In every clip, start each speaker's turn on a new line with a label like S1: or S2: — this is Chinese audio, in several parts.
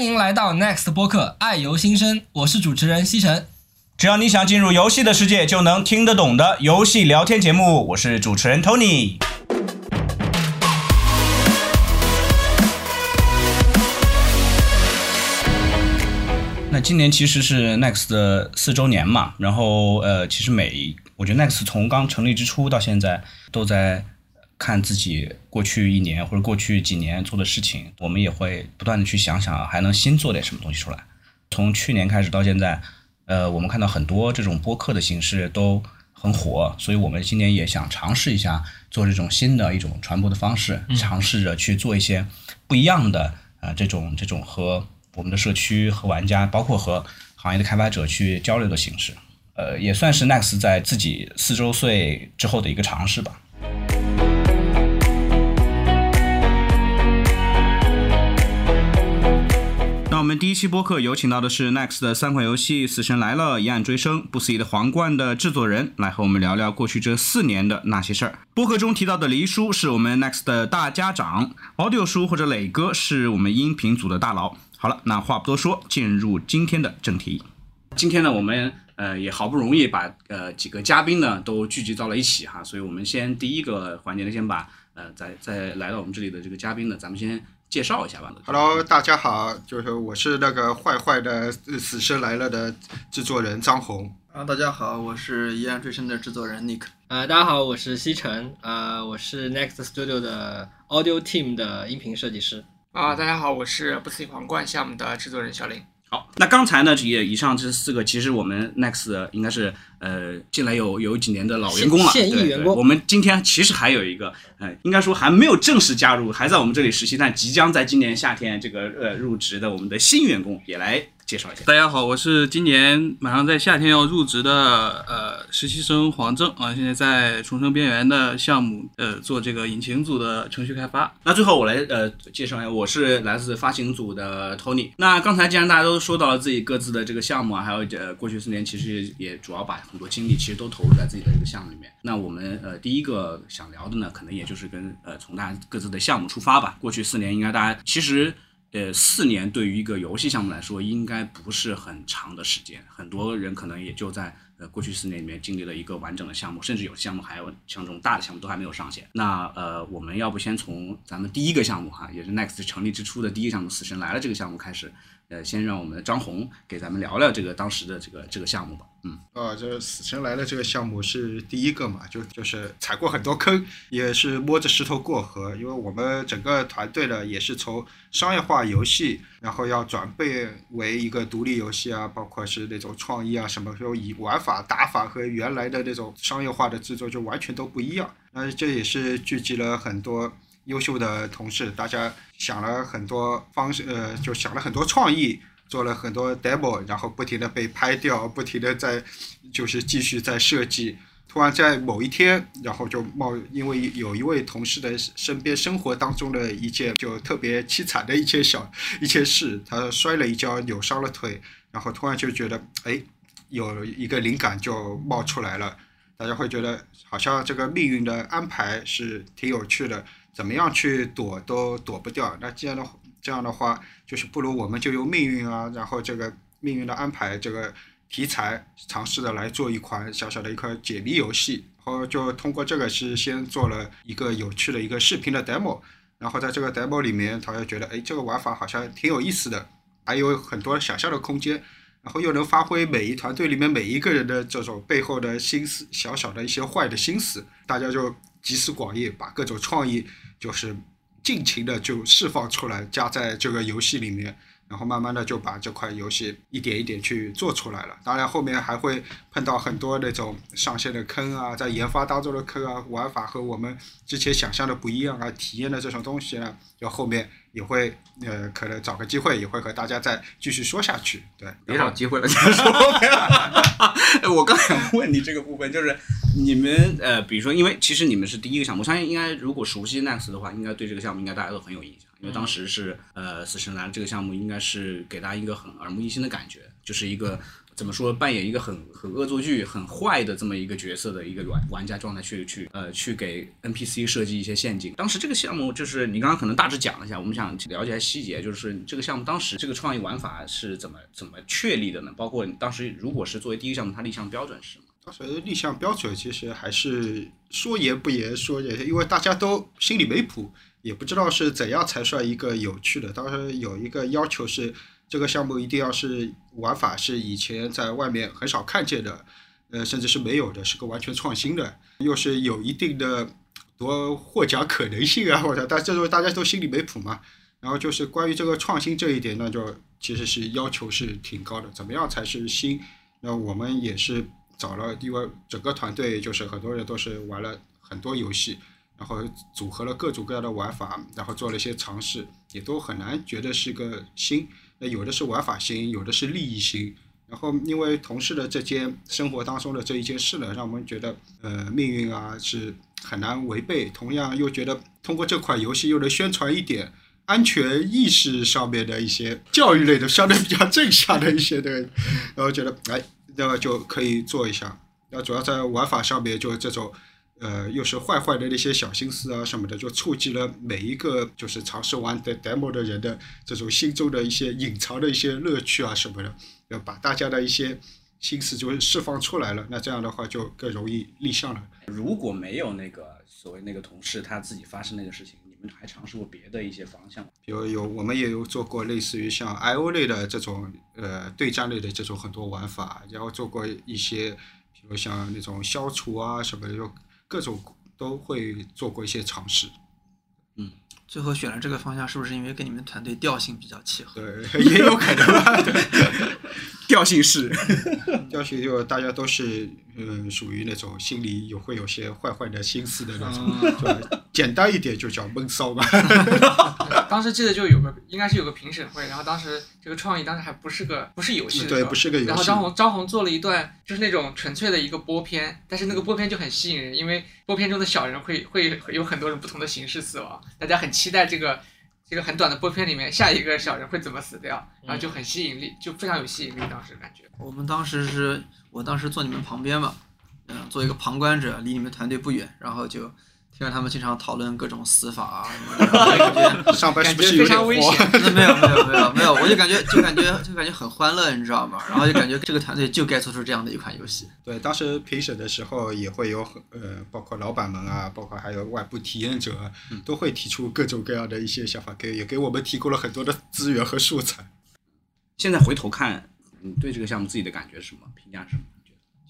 S1: 欢迎来到 Next 播客《爱由心生》，我是主持人西城。
S2: 只要你想进入游戏的世界，就能听得懂的游戏聊天节目，我是主持人 Tony。那今年其实是 Next 的四周年嘛，然后呃，其实每我觉得 Next 从刚成立之初到现在都在看自己过去一年或者过去几年做的事情，我们也会不断的去想想还能新做点什么东西出来。从去年开始到现在，呃，我们看到很多这种播客的形式都很火，所以我们今年也想尝试一下做这种新的一种传播的方式，尝试着去做一些不一样的呃这种这种和我们的社区和玩家，包括和行业的开发者去交流的形式，呃，也算是 Next 在自己四周岁之后的一个尝试吧。我们第一期播客有请到的是 Next 的三款游戏《死神来了》《一案追声》《不死翼的皇冠》的制作人，来和我们聊聊过去这四年的那些事儿。播客中提到的黎叔是我们 Next 的大家长，Audio 叔或者磊哥是我们音频组的大佬。好了，那话不多说，进入今天的正题。今天呢，我们呃也好不容易把呃几个嘉宾呢都聚集到了一起哈，所以我们先第一个环节呢，先把呃在在来到我们这里的这个嘉宾呢，咱们先介绍一下吧。
S3: Hello，大家好，就是我是那个坏坏的《死神来了》的制作人张红。
S4: 啊，大家好，我是《依然追声》的制作人 Nick。
S1: 呃，大家好，我是西城，呃，我是 Next Studio 的 Audio Team 的音频设计师。
S5: 啊，大家好，我是不死翼皇冠项目的制作人小林。
S2: 好，那刚才呢，也以上这四个，其实我们 Next 应该是呃进来有有几年的老员工了，
S1: 现现役
S2: 对
S1: 员工。
S2: 对我们今天其实还有一个，呃，应该说还没有正式加入，还在我们这里实习，但即将在今年夏天这个呃入职的我们的新员工，也来介绍一下。
S6: 大家好，我是今年马上在夏天要入职的呃实习生黄正啊，现在在重生边缘的项目呃做这个引擎组的程序开发。
S2: 那最后我来呃介绍一下，我是来自发行组的 Tony。那刚才既然大家都说到了自己各自的这个项目啊，还有呃过去四年其实也主要把很多精力其实都投入在自己的这个项目里面。那我们呃第一个想聊的呢，可能也就是跟呃从大家各自的项目出发吧。过去四年应该大家其实。呃，四年对于一个游戏项目来说，应该不是很长的时间。很多人可能也就在呃过去四年里面经历了一个完整的项目，甚至有项目还有像这种大的项目都还没有上线。那呃，我们要不先从咱们第一个项目哈，也是 Next 成立之初的第一个项目《死神来了》这个项目开始，呃，先让我们的张红给咱们聊聊这个当时的这个这个项目吧。嗯，
S3: 啊，这《死神来了》这个项目是第一个嘛，就就是踩过很多坑，也是摸着石头过河。因为我们整个团队呢，也是从商业化游戏，然后要转变为一个独立游戏啊，包括是那种创意啊什么，就以玩法、打法和原来的那种商业化的制作就完全都不一样。那这也是聚集了很多优秀的同事，大家想了很多方式，呃，就想了很多创意。做了很多 demo，然后不停的被拍掉，不停的在就是继续在设计。突然在某一天，然后就冒，因为有一位同事的身边生活当中的一件就特别凄惨的一件小一件事，他摔了一跤，扭伤了腿，然后突然就觉得，哎，有一个灵感就冒出来了。大家会觉得好像这个命运的安排是挺有趣的，怎么样去躲都躲不掉。那既然的这样的话，就是不如我们就用命运啊，然后这个命运的安排这个题材，尝试的来做一款小小的一款解谜游戏，然后就通过这个是先做了一个有趣的一个视频的 demo，然后在这个 demo 里面，他又觉得哎，这个玩法好像挺有意思的，还有很多想象的空间，然后又能发挥每一团队里面每一个人的这种背后的心思，小小的一些坏的心思，大家就集思广益，把各种创意就是。尽情的就释放出来，加在这个游戏里面，然后慢慢的就把这款游戏一点一点去做出来了。当然后面还会碰到很多那种上线的坑啊，在研发当中的坑啊，玩法和我们之前想象的不一样啊，体验的这种东西呢，就后面也会呃可能找个机会也会和大家再继续说下去。对，
S2: 别找机会了，再说。我刚想问你这个部分，就是你们呃，比如说，因为其实你们是第一个项目，我相信应该如果熟悉 Next 的话，应该对这个项目应该大家都很有印象，因为当时是呃《死神来了》这个项目应该是给大家一个很耳目一新的感觉，就是一个怎么说扮演一个很很恶作剧、很坏的这么一个角色的一个玩玩家状态去去呃去给 NPC 设计一些陷阱。当时这个项目就是你刚刚可能大致讲了一下，我们想了解一下细节，就是这个项目当时这个创意玩法是怎么怎么确立的呢？包括当时如果是作为第一个项目，它立项标准是什么？
S3: 当时立项标准其实还是说严不严，说严，因为大家都心里没谱，也不知道是怎样才算一个有趣的。当时有一个要求是，这个项目一定要是玩法是以前在外面很少看见的，呃，甚至是没有的，是个完全创新的，又是有一定的多获奖可能性啊，或者但这时候大家都心里没谱嘛。然后就是关于这个创新这一点，那就其实是要求是挺高的，怎么样才是新？那我们也是。找了，因为整个团队就是很多人都是玩了很多游戏，然后组合了各种各样的玩法，然后做了一些尝试，也都很难觉得是个新。那有的是玩法新，有的是利益新。然后因为同事的这件生活当中的这一件事呢，让我们觉得呃命运啊是很难违背。同样又觉得通过这款游戏又能宣传一点安全意识上面的一些教育类的相对比较正向的一些的，然后觉得哎。那么就可以做一下，那主要在玩法上面，就这种，呃，又是坏坏的那些小心思啊什么的，就触及了每一个就是尝试玩的 demo 的人的这种心中的一些隐藏的一些乐趣啊什么的，要把大家的一些心思就释放出来了，那这样的话就更容易立项了。
S2: 如果没有那个所谓那个同事他自己发生那个事情。你们还尝试过别的一些方向吗？
S3: 比如有，我们也有做过类似于像 I O 类的这种呃对战类的这种很多玩法，然后做过一些，比如像那种消除啊什么的，就各种都会做过一些尝试。
S4: 嗯，最后选了这个方向，是不是因为跟你们团队调性比较契合？
S3: 对，也有可能吧。
S2: 调性是，
S3: 调性就大家都是嗯属于那种心里有会有些坏坏的心思的那种。简单一点就叫闷骚吧。
S5: 当时记得就有个，应该是有个评审会，然后当时这个创意当时还不是个不是游戏，
S3: 对，不是个游戏。
S5: 然后张红张红做了一段就是那种纯粹的一个播片，但是那个播片就很吸引人，因为播片中的小人会会有很多种不同的形式死亡，大家很期待这个这个很短的播片里面下一个小人会怎么死掉，然后就很吸引力，就非常有吸引力。当时感觉
S4: 我们当时是我当时坐你们旁边嘛，嗯，做一个旁观者，离你们团队不远，然后就。因为他们经常讨论各种死法啊什么的，
S3: 上班是不是
S5: 非常危险？
S4: 没有没有没有没有，我就感觉就感觉就感觉很欢乐，你知道吗？然后就感觉这个团队就该做出这样的一款游戏。
S3: 对，当时评审的时候也会有很呃，包括老板们啊，包括还有外部体验者，都会提出各种各样的一些想法，给也给我们提供了很多的资源和素材。
S2: 现在回头看，你对这个项目自己的感觉是什么？评价是什么？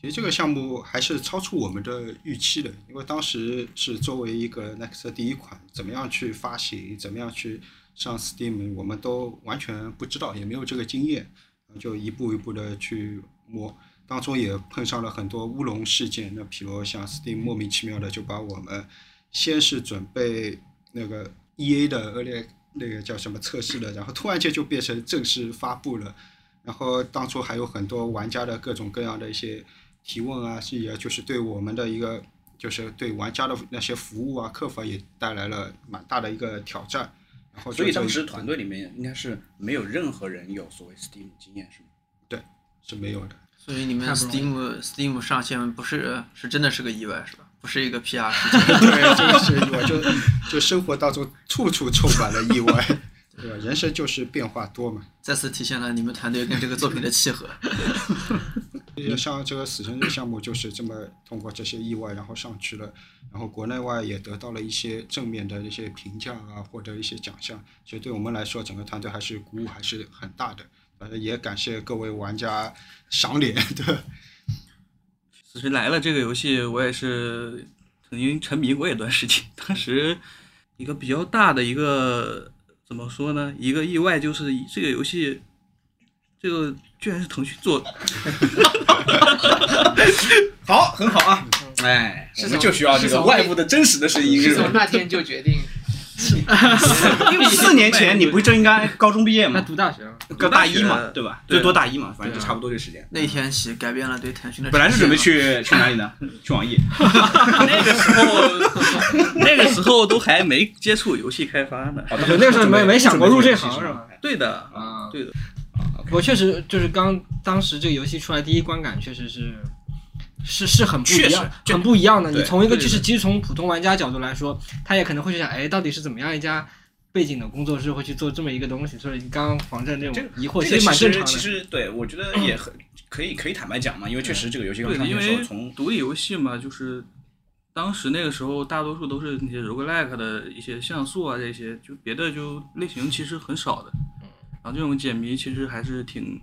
S3: 其实这个项目还是超出我们的预期的，因为当时是作为一个 Next 第一款，怎么样去发行，怎么样去上 Steam，我们都完全不知道，也没有这个经验，就一步一步的去摸，当中也碰上了很多乌龙事件。那比如像 Steam 莫名其妙的就把我们先是准备那个 EA 的恶劣那个叫什么测试的，然后突然间就变成正式发布了，然后当初还有很多玩家的各种各样的一些。提问啊，是也就是对我们的一个，就是对玩家的那些服务啊、客服也带来了蛮大的一个挑战。然后，
S2: 所以当时团队里面应该是没有任何人有所谓 Steam 经验，是吗？
S3: 对，是没有的。
S4: 所以你们 Steam Steam 上线不是是真的是个意外，是吧？不是一个 PR 事件。
S3: 对，这个是意外，就就生活当中处处充满了意外，对吧？人生就是变化多嘛。
S4: 再次体现了你们团队跟这个作品的契合。
S3: 像这个死神这个项目就是这么通过这些意外然后上去了，然后国内外也得到了一些正面的一些评价啊，或者一些奖项，所以对我们来说整个团队还是鼓舞还是很大的。呃，也感谢各位玩家赏脸。对，
S6: 死神来了这个游戏我也是曾经沉迷过一段时间，当时一个比较大的一个怎么说呢？一个意外就是这个游戏这个。居然是腾讯做的，
S2: 好，很好啊！哎，我们就需要这个外部的真实的声音。
S5: 是从那天就决定。
S2: 因为四年前你不是正应该高中毕业吗？
S5: 读大学，
S2: 高大一嘛，对吧？最多大一嘛，反正就差不多这时间。
S4: 那天起改变了对腾讯的。
S2: 本来是准备去去哪里呢？去网易。
S6: 那个时候，那个时候都还没接触游戏开发呢。
S1: 那个时候没没想过入这行是吧？
S6: 对的啊，对的。
S1: 我确实就是刚当时这个游戏出来，第一观感确实是是是很不一样很不一样的。你从一个就是其实从普通玩家角度来说，他也可能会去想，哎，到底是怎么样一家背景的工作室会去做这么一个东西？所以你刚刚防震这
S2: 这个
S1: 种疑惑，
S2: 这个
S1: 其实蛮正常的其。
S2: 实对我觉得也很可以可以坦白讲嘛，因为确实这个游戏刚
S6: 对的，因
S2: 上的时候，
S6: 为
S2: 从
S6: 独立游戏嘛，就是当时那个时候大多数都是那些 roguelike 的一些像素啊这些，就别的就类型其实很少的。然后这种解谜其实还是挺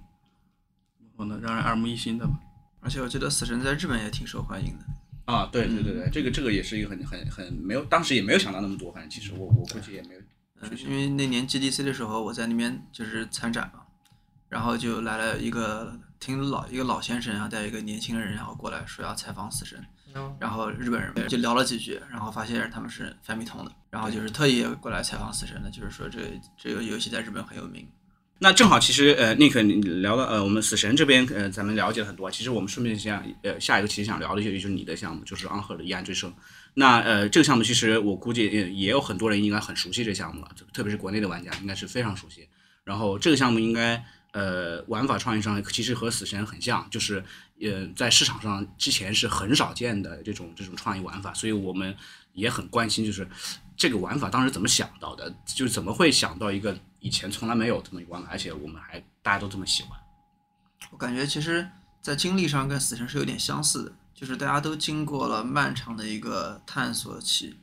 S6: 怎么说呢，让人耳目一新的吧。
S4: 而且我觉得死神在日本也挺受欢迎的。
S2: 啊，对对对对，这个这个也是一个很很很没有，当时也没有想到那么多，反正其实我我估计也没有。
S4: 嗯，因为那年 GDC 的时候，我在那边就是参展嘛，然后就来了一个挺老一个老先生，然后带一个年轻人，然后过来说要采访死神，然后日本人就聊了几句，然后发现他们是翻米通的，然后就是特意过来采访死神的，就是说这这个游戏在日本很有名。
S2: 那正好，其实呃，Nick 你聊到呃，我们死神这边呃，咱们了解很多。其实我们顺便想呃，下一个其实想聊的就就是你的项目，就是安赫的《一案追声》。那呃，这个项目其实我估计也也有很多人应该很熟悉这项目了，特别是国内的玩家应该是非常熟悉。然后这个项目应该呃玩法创意上其实和死神很像，就是呃在市场上之前是很少见的这种这种创意玩法，所以我们也很关心，就是这个玩法当时怎么想到的，就是怎么会想到一个以前从来没有这么玩法，而且我们还大家都这么喜欢。
S4: 我感觉其实，在经历上跟死神是有点相似的，就是大家都经过了漫长的一个探索期，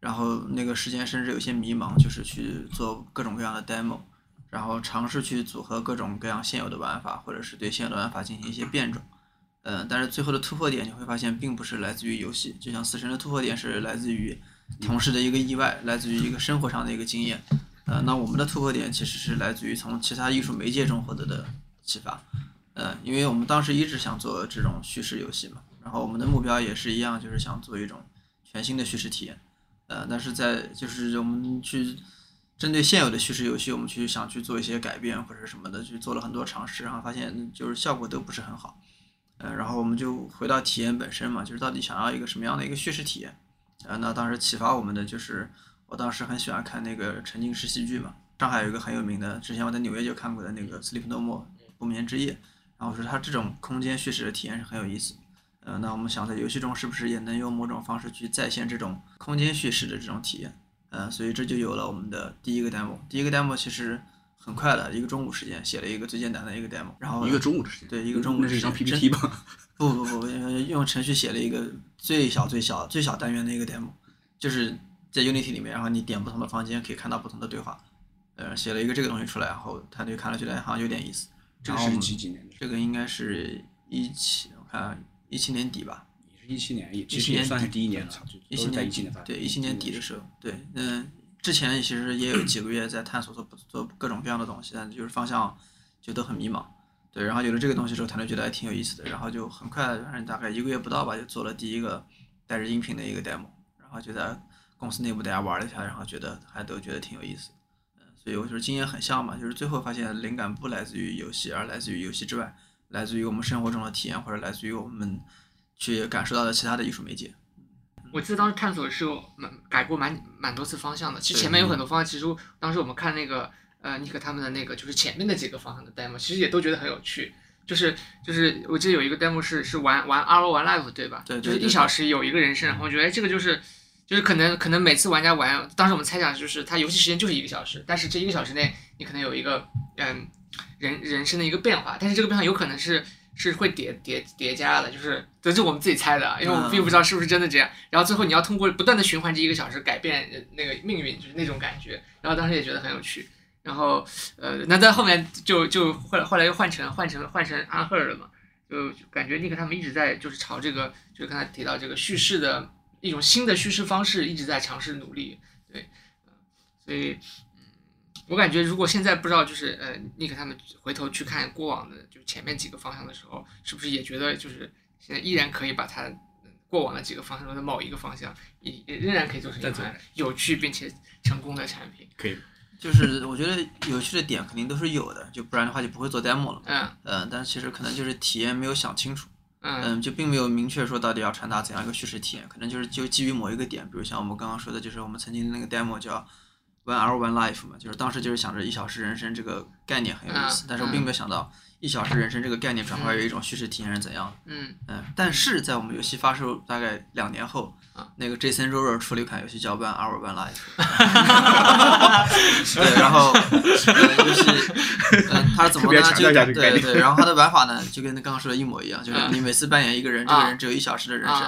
S4: 然后那个时间甚至有些迷茫，就是去做各种各样的 demo，然后尝试去组合各种各样现有的玩法，或者是对现有的玩法进行一些变种。嗯，但是最后的突破点你会发现，并不是来自于游戏，就像死神的突破点是来自于同事的一个意外，来自于一个生活上的一个经验。呃，那我们的突破点其实是来自于从其他艺术媒介中获得的启发。呃，因为我们当时一直想做这种叙事游戏嘛，然后我们的目标也是一样，就是想做一种全新的叙事体验。呃，但是在就是我们去针对现有的叙事游戏，我们去想去做一些改变或者什么的，去做了很多尝试，然后发现就是效果都不是很好。呃，然后我们就回到体验本身嘛，就是到底想要一个什么样的一个叙事体验。呃，那当时启发我们的就是，我当时很喜欢看那个沉浸式戏剧嘛，上海有一个很有名的，之前我在纽约就看过的那个《Sleep No More》不眠之夜，然后说它这种空间叙事的体验是很有意思。呃，那我们想在游戏中是不是也能用某种方式去再现这种空间叙事的这种体验？呃，所以这就有了我们的第一个 demo。第一个 demo 其实很快的，一个中午时间写了一个最简单的一个 demo，然后
S2: 一个中午的时间，
S4: 对一个中午
S2: 那是一张
S4: 的时间
S2: PPT 吧？
S4: 不不不，呃用程序写了一个最小最小最小单元的一个 demo，就是在 Unity 里面，然后你点不同的房间可以看到不同的对话，呃，写了一个这个东西出来，然后团队看了觉得好像有点意思。
S2: 这个是几几年的？
S4: 这个应该是一七，我看一七年底吧，
S2: 也是一七年，也其
S4: 17年
S2: 实也算是第一年了，
S4: 一七年
S2: 一七年
S4: 对一七年底的时候，对，嗯，之前其实也有几个月在探索做做各种各样的东西，但就是方向就都很迷茫。对，然后有了这个东西之后，团队觉得还挺有意思的，然后就很快，反正大概一个月不到吧，就做了第一个带着音频的一个 demo，然后就在公司内部大家玩了一下，然后觉得还都觉得挺有意思。嗯，所以我就是经验很像嘛，就是最后发现灵感不来自于游戏，而来自于游戏之外，来自于我们生活中的体验，或者来自于我们去感受到的其他的艺术媒介。
S5: 我记得当时探索是有蛮改过蛮蛮多次方向的。其实前面有很多方向，其实当时我们看那个呃尼克他们的那个就是前面的几个方向的 demo，其实也都觉得很有趣。就是就是我记得有一个 demo 是是玩玩 R O 玩 Live 对吧？
S4: 对对
S5: 就是一小时有一个人生，然后我觉得哎这个就是就是可能可能每次玩家玩，当时我们猜想就是他游戏时间就是一个小时，但是这一个小时内你可能有一个嗯人人生的一个变化，但是这个变化有可能是是会叠叠叠加的，就是这是我们自己猜的啊，因为我们并不知道是不是真的这样。然后最后你要通过不断的循环这一个小时改变呃那个命运，就是那种感觉。然后当时也觉得很有趣。然后呃，那在后面就就后来后来又换成换成换成安赫尔了嘛，就就感觉尼克他们一直在就是朝这个就是刚才提到这个叙事的一种新的叙事方式一直在尝试努力，对，嗯所以。嗯我感觉，如果现在不知道，就是呃，尼克他们回头去看过往的，就前面几个方向的时候，是不是也觉得就是现在依然可以把它嗯过往的几个方向中的某一个方向，也也仍然可以做成一款有趣并且成功的产品？
S2: 可以，
S4: 就是我觉得有趣的点肯定都是有的，就不然的话就不会做 demo 了嘛。
S5: 嗯
S4: 嗯，但其实可能就是体验没有想清楚，
S5: 嗯
S4: 嗯，就并没有明确说到底要传达怎样一个叙事体验，可能就是就基于某一个点，比如像我们刚刚说的，就是我们曾经的那个 demo 叫 One Hour One Life 嘛，就是当时就是想着一小时人生这个概念很有意思，但是我并没有想到一小时人生这个概念转化为一种叙事体验是怎样的。
S5: 嗯
S4: 嗯，但是在我们游戏发售大概两年后
S5: 啊，
S4: 那个 Jason Roller 出了一款游戏叫《One Hour One Life 》。对，然后、呃、游戏，嗯、它是怎么呢？就
S3: 这个概念
S4: 对对，然后它的玩法呢，就跟刚刚说的一模一样，就是
S5: 啊
S4: 你每次扮演一个人，这个人只有一小时的人生，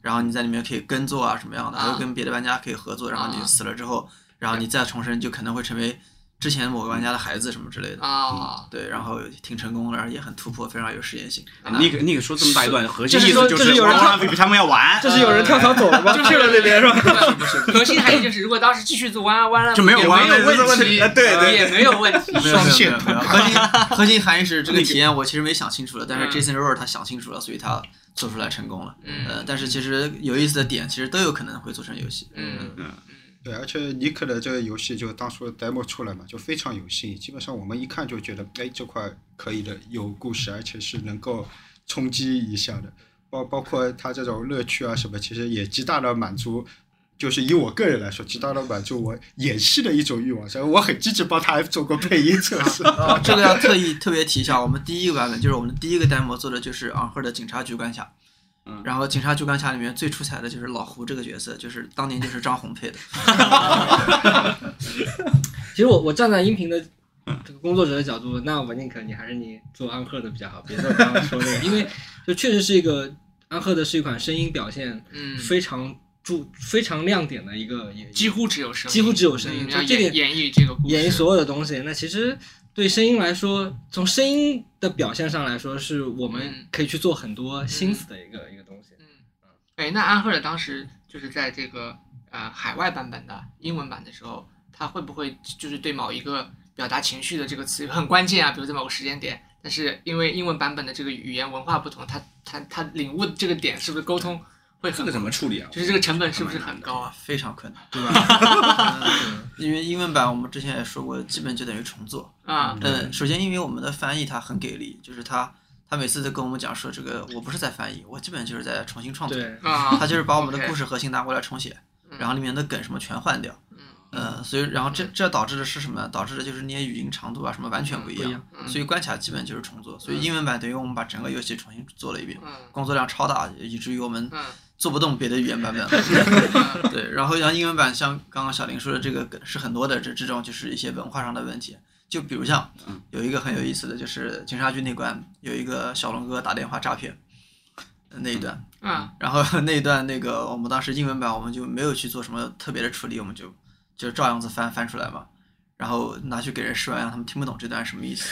S4: 然后你在里面可以耕作啊什么样的，还
S5: 啊
S4: 有跟别的玩家可以合作，然后你
S5: 啊
S4: 死了之后，然后你再重生，就可能会成为之前某个玩家的孩子什么之类的。
S5: 啊！
S4: 对，然后挺成功的，然后也很突破，非常有实验性。
S2: 尼克尼克说这么大一段，核心意思就
S1: 就是有人
S2: 王比他们要玩，
S1: 就是有人跳槽走了吗？去了那边是吧？
S5: 不是核心含义就是，如果当时继续做弯弯了，
S2: 就没有弯了
S5: 没有问
S2: 题啊对对
S5: 也没有问题。
S4: 没有
S3: 双线
S4: 没有没有核心 核心含义是这个体验我其实没想清楚了，但是
S5: 嗯
S4: Jason Roller 他想清楚了，所以他做出来成功了。
S5: 嗯
S4: 呃，但是其实有意思的点其实都有可能会做成游戏。
S5: 嗯嗯
S3: 对，而且尼克的这个游戏就当初 demo 出来嘛，就非常有新意，基本上我们一看就觉得，哎，这块可以的，有故事，而且是能够冲击一下的，包包括它这种乐趣啊什么，其实也极大的满足。就是以我个人来说，极大的满足我演戏的一种欲望，所以我很积极帮他做过配音测试。
S4: 啊，这个要特意特别提一下，我们第一个版本就是我们第一个 demo 做的就是昂赫的警察局关卡。
S2: 嗯。
S4: 然后警察局关卡里面最出彩的就是老胡这个角色，就是当年就是张红配的。
S1: 其实我我站在音频的这个工作者的角度，那我宁可你还是你做安赫的比较好，别做刚刚说那个，因为就确实是一个安赫的是一款声音表现
S5: 嗯，
S1: 非常注非常亮点的一个也
S5: 几乎只有声音，
S1: 几乎只有声音就这点
S5: 演演绎这个故事，
S1: 演绎所有的东西。那其实对声音来说，从声音的表现上来说，是我们
S5: 嗯
S1: 可以去做很多心思的一个、一个东西。
S5: 嗯，哎，那安赫尔当时就是在这个呃海外版本的英文版的时候，他会不会就是对某一个表达情绪的这个词很关键啊？比如在某个时间点，但是因为英文版本的这个语言文化不同，他他他领悟这个点是不是沟通会很
S2: 这个怎么处理啊？
S5: 就是这个成本是不是很高啊？
S4: 非常困难，对吧？嗯因为英文版我们之前也说过，基本就等于重做。
S5: 啊，
S4: 嗯，首先因为我们的翻译它很给力，就是他他每次都跟我们讲说，这个我不是在翻译，我基本就是在重新创作。
S1: 对，
S5: 啊，
S4: 他就是把我们的故事核心拿过来重写，
S5: 嗯
S4: 然后里面的梗什么全换掉。
S5: 嗯
S4: 呃，所以然后这这导致的是什么？导致的就是那些语音长度啊什么完全不一样所以关卡基本就是重做。所以英文版等于我们把整个游戏重新做了一遍，
S5: 嗯
S4: 工作量超大，以至于我们
S5: 嗯
S4: 做不动别的语言版本了。
S5: 嗯
S4: 对，然后像英文版，像刚刚小林说的这个梗是很多的，这这种就是一些文化上的问题。就比如像有一个很有意思的，就是警察局那关有一个小龙哥打电话诈骗呃那一段，
S5: 嗯
S4: 然后那一段那个我们当时英文版我们就没有去做什么特别的处理，我们就就照样子翻翻出来嘛，然后拿去给人试完，让他们听不懂这段什么意思，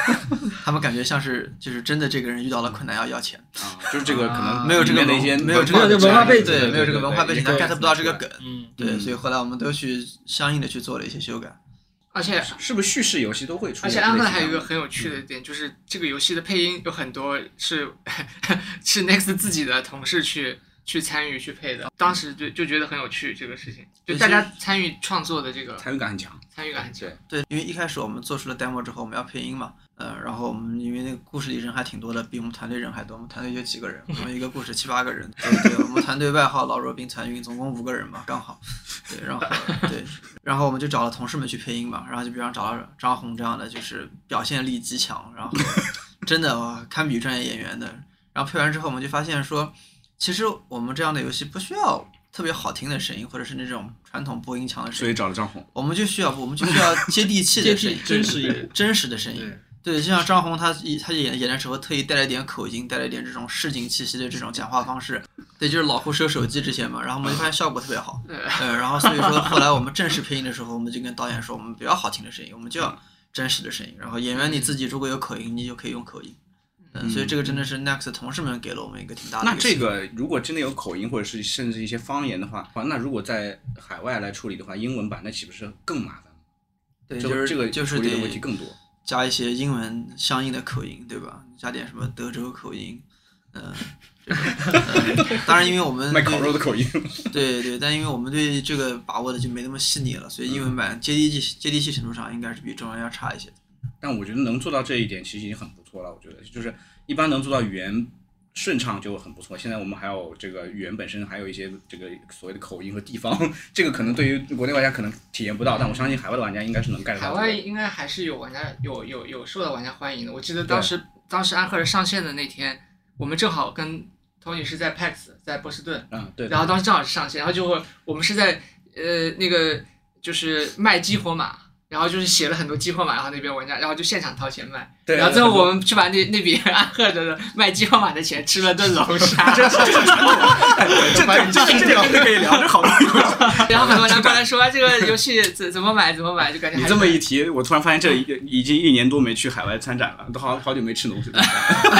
S4: 他们感觉像是就是真的这个人遇到了困难要要钱，
S2: 啊，就是这个可能
S5: 啊
S4: 没有这个没有这个
S1: 没有这个文化背景
S4: 对，没有这个文化背景，他 get 不到这个梗，
S1: 嗯，
S4: 对，
S2: 嗯。
S4: 所以后来我们都去相应的去做了一些修改。
S5: 而且
S2: 是不是叙事游戏都会出现
S5: 而且
S2: 类似这样的？
S5: 安赫还有一个很有趣的点，就是这个游戏的配音有很多是 是 Next 自己的同事去去参与去配的，当时就就觉得很有趣这个事情，就
S4: 对
S5: 大家参与创作的这个
S2: 参与感很强。
S5: 参与感很强。
S2: 对，
S4: 因为一开始我们做出了 demo 之后，我们要配音嘛，呃，然后我们因为那个故事里人还挺多的，比我们团队人还多，我们团队就几个人，我们一个故事七八个人，对对，我们团队外号老弱病残孕，总共五个人嘛，刚好，对，然后对，然后我们就找了同事们去配音嘛，然后就比方找了张红这样的，就是表现力极强，然后真的哇堪比专业演员的，然后配完之后，我们就发现说，其实我们这样的游戏不需要特别好听的声音，或者是那种传统播音腔的声音
S2: 所以
S4: 音，
S2: 找了张红。
S4: 我们就需要我们就需要接地气的声音，
S1: 真实一点。
S4: 真实的声音。
S1: 对，
S4: 就像张红他一他演演的时候特意带了一点口音，带了一点这种市井气息的这种讲话方式。对，就是老胡收手机这些嘛，然后我们就发现效果特别好。
S5: 呃
S4: 呃，然后所以说后来我们正式配音的时候，我们就跟导演说，我们不要好听的声音，我们就要真实的声音。然后演员你自己如果有口音，你就可以用口音。嗯，所以这个真的是 Next 同事们给了我们一个挺大的
S2: 那这
S4: 个
S2: 如果真的有口音或者是甚至一些方言的话，那如果在海外来处理的话，英文版那岂不是更麻烦？
S4: 对，就是
S2: 这个
S4: 就是
S2: 处理的
S4: 得
S2: 问题更多。
S4: 加一些英文相应的口音，对吧？加点什么德州口音，嗯、当然，因为我们
S2: 卖烤肉的口音，
S4: 对对，但因为我们对这个把握的就没那么细腻了，所以英文版接地气接地气程度上应该是比中文要差一些的。
S2: 但我觉得能做到这一点，其实已经很不错了。我觉得就是一般能做到语言顺畅就很不错。现在我们还有这个语言本身还有一些这个所谓的口音和地方，这个可能对于国内玩家可能体验不到，但我相信海外的玩家应该是能 get 到的。
S5: 海外应该还是有玩家有有有受到玩家欢迎的。我记得当时当时安赫尔上线的那天，我们正好跟 Tony 是在 PAX 在波士顿，
S2: 嗯，对。
S5: 然后当时正好是上线，然后就会我们是在呃那个就是卖激活码。然后就是写了很多激活码，然后那边玩家，然后就现场掏钱卖。
S2: 对。
S5: 然后最后我们去把那那笔安赫的卖激活码的钱吃了顿龙 虾。
S2: 这这这这这这可以聊，这好多。
S5: 然后很多玩家过来说这个游戏怎怎么买怎么买，就感觉
S2: 你这么一提，我突然发现这已已经一年多没去海外参展了，都好好久没吃龙虾。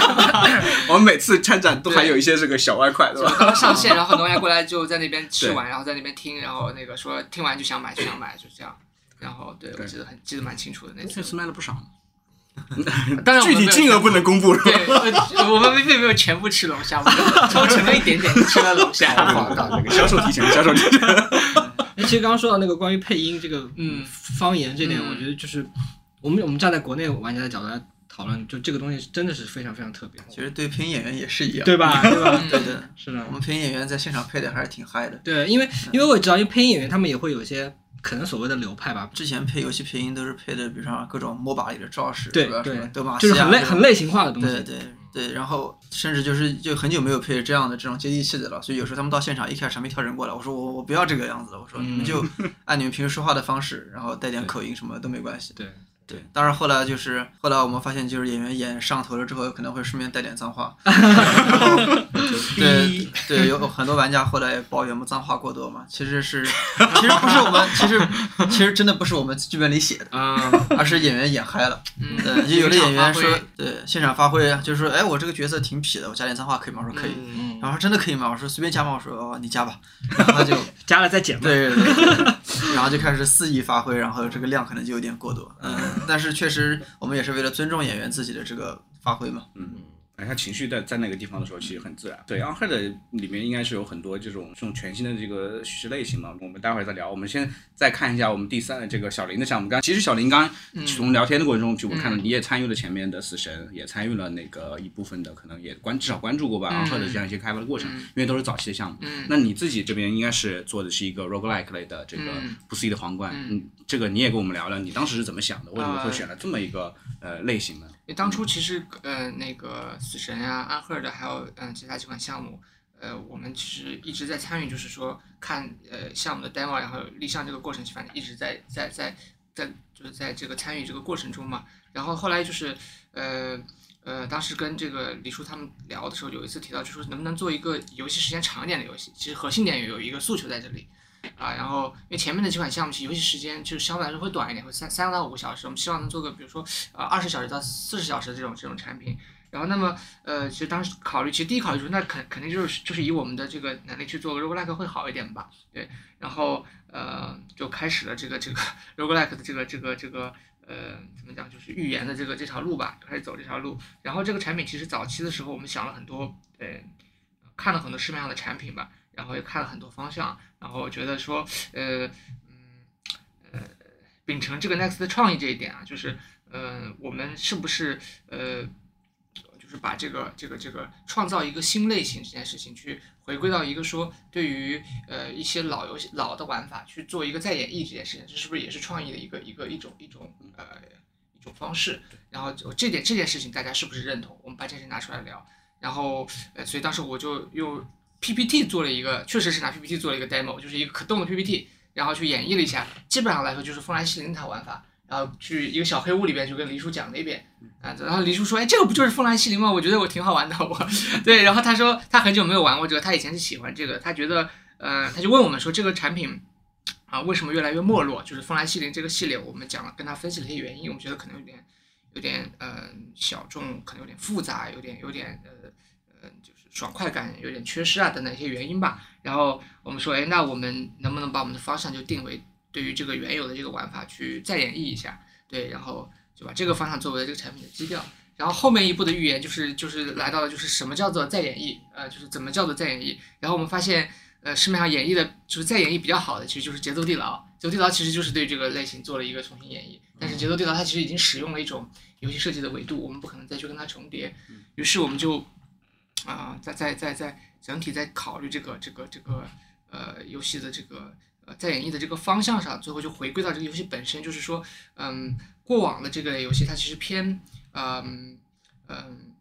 S2: 我们每次参展都还有一些这个小外快，对吧？
S5: 上线，然后很多玩家过来就在那边吃完，然后在那边听，然后那个说听完就想买就想买，就这样。然后，对我记得很记得蛮清楚的那次，
S6: 确实卖了不少。
S5: 当然，
S2: 具体金额不能公布。
S5: 对，我们并没有全部吃龙虾，我们抽成了一点点 吃了龙虾。
S2: 好，那个销售提成，销售提成。
S1: 其实刚刚说到那个关于配音这个嗯方言这点，我觉得就是我们我们站在国内玩家的角度来讨论，就这个东西真的是非常非常特别。
S4: 其实对配音演员也是一样，
S1: 对吧？对吧？
S4: 对对，
S1: 是的。
S4: 我们配音演员在现场配的还是挺嗨的。
S1: 对，因为因为我知道，因为配音演员他们也会有一些。可能所谓的流派吧，
S4: 之前配游戏配音都是配的，比如说各种 MOBA 里的招式，
S1: 对
S4: 吧？
S1: 对，
S4: 德玛
S1: 就是很类很类型化的东西。
S4: 对对对，然后甚至就是就很久没有配这样的这种接地气的了，所以有时候他们到现场一开始还没调整过来，我说我我不要这个样子了，我说你们就 按你们平时说话的方式，然后带点口音什么都没关系。
S1: 对。
S4: 对，当然后来就是后来我们发现，就是演员演上头了之后，可能会顺便带点脏话。对对，有很多玩家后来抱怨我们脏话过多嘛，其实是其实不是我们，其实其实真的不是我们剧本里写的，而是演员演嗨了。对，就有的演员说，对，现场发挥，就是说，哎，我这个角色挺痞的，我加点脏话可以吗？我说可以。然后说真的可以吗？我说随便加吗？我说哦，你加吧。然后他就
S1: 加了再减。
S4: 对对对。然后就开始肆意发挥，然后这个量可能就有点过多。嗯。但是确实，我们也是为了尊重演员自己的这个发挥嘛。
S2: 嗯，哎，他情绪在在那个地方的时候，其实很自然。对，《u n h e r 的里面应该是有很多这种这种全新的这个叙事类型嘛。我们待会儿再聊。我们先再看一下我们第三这个小林的项目。刚其实小林刚从聊天的过程中，就我看到你也参与了前面的《死神》，也参与了那个一部分的，可能也关至少关注过吧《u n h e r 的这样一些开发的过程，因为都是早期的项目。那你自己这边应该是做的是一个 roguelike 类的这个不思议的皇冠。嗯，这个你也跟我们聊聊，你当时是怎么想的？为什么会选了这么一个呃类型呢？
S5: 因为当初其实呃那个死神啊、安赫尔的，还有嗯其他几款项目，呃我们其实一直在参与，就是说看呃项目的 demo，然后立项这个过程，反正一直在在在在就是在这个参与这个过程中嘛。然后后来就是呃呃当时跟这个李叔他们聊的时候，有一次提到，就说能不能做一个游戏时间长一点的游戏？其实核心点有一个诉求在这里。啊，然后因为前面的几款项目其实游戏时间就相对来说会短一点，会三三到五个小时。我们希望能做个比如说呃二十小时到四十小时这种这种产品。然后那么呃，其实当时考虑，其实第一考虑说那肯肯定就是就是以我们的这个能力去做 roguelike 会好一点吧？对。然后呃就开始了这个这个 roguelike 的这个这个这个呃怎么讲就是预言的这个这条路吧，开始走这条路。然后这个产品其实早期的时候我们想了很多，呃，看了很多市面上的产品吧。然后也看了很多方向，然后觉得说，呃，嗯，呃，秉承这个 Next 的创意这一点啊，就是，呃，我们是不是，呃，就是把这个这个这个创造一个新类型这件事情，去回归到一个说，对于呃一些老游戏老的玩法去做一个再演绎这件事情，这是不是也是创意的一个一个一种一种呃一种方式？然后这点这件事情大家是不是认同？我们把这件事拿出来聊，然后呃，所以当时我就又。PPT 做了一个，确实是拿 PPT 做了一个 demo，就是一个可动的 PPT，然后去演绎了一下，基本上来说就是风来西林塔玩法，然后去一个小黑屋里边就跟黎叔讲了一遍，啊，然后黎叔说，哎，这个不就是风来西林吗？我觉得我挺好玩的，我，对，然后他说他很久没有玩过这个，他以前是喜欢这个，他觉得，呃，他就问我们说这个产品啊为什么越来越没落？就是风来西林这个系列，我们讲了，跟他分析了一些原因，我们觉得可能有点，有点，呃，小众，可能有点复杂，有点，有点，呃，呃，就。爽快感有点缺失啊，等等一些原因吧。然后我们说，哎，那我们能不能把我们的方向就定为对于这个原有的这个玩法去再演绎一下？对，然后就把这个方向作为这个产品的基调。然后后面一步的预言就是就是来到了就是什么叫做再演绎？呃，就是怎么叫做再演绎？然后我们发现，呃，市面上演绎的就是再演绎比较好的，其实就是节奏地牢。节奏地牢其实就是对这个类型做了一个重新演绎。但是节奏地牢它其实已经使用了一种游戏设计的维度，我们不可能再去跟它重叠。于是我们就。啊、在在在在整体在考虑这个这个这个呃游戏的这个呃在演绎的这个方向上，最后就回归到这个游戏本身，就是说，嗯，过往的这个游戏它其实偏嗯嗯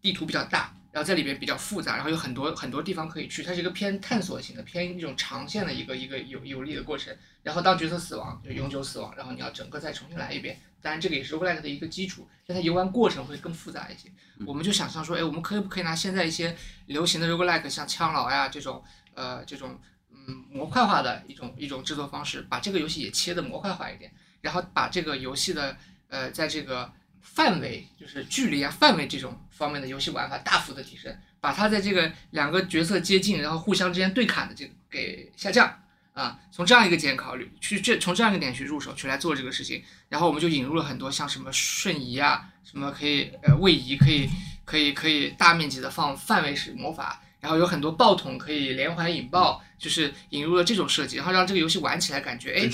S5: 地图比较大，然后在里边比较复杂，然后有很多很多地方可以去，它是一个偏探索型的、偏一种长线的一个一个游游历的过程。然后当角色死亡，就永久死亡，然后你要整个再重新来一遍。当然，这个也是 roguelike 的一个基础，但它游玩过程会更复杂一些。我们就想象说，哎，我们可以不可以拿现在一些流行的 roguelike，像枪牢呀这种，呃，这种嗯模块化的一种一种制作方式，把这个游戏也切的模块化一点，然后把这个游戏的呃在这个范围，就是距离啊范围这种方面的游戏玩法大幅的提升，把它在这个两个角色接近，然后互相之间对砍的这个给下降。啊，从这样一个点考虑，去这从这样一个点去入手，去来做这个事情，然后我们就引入了很多像什么瞬移啊，什么可以呃位移，可以可以可以大面积的放范围式魔法，然后有很多爆筒可以连环引爆，就是引入了这种设计，然后让这个游戏玩起来感觉哎。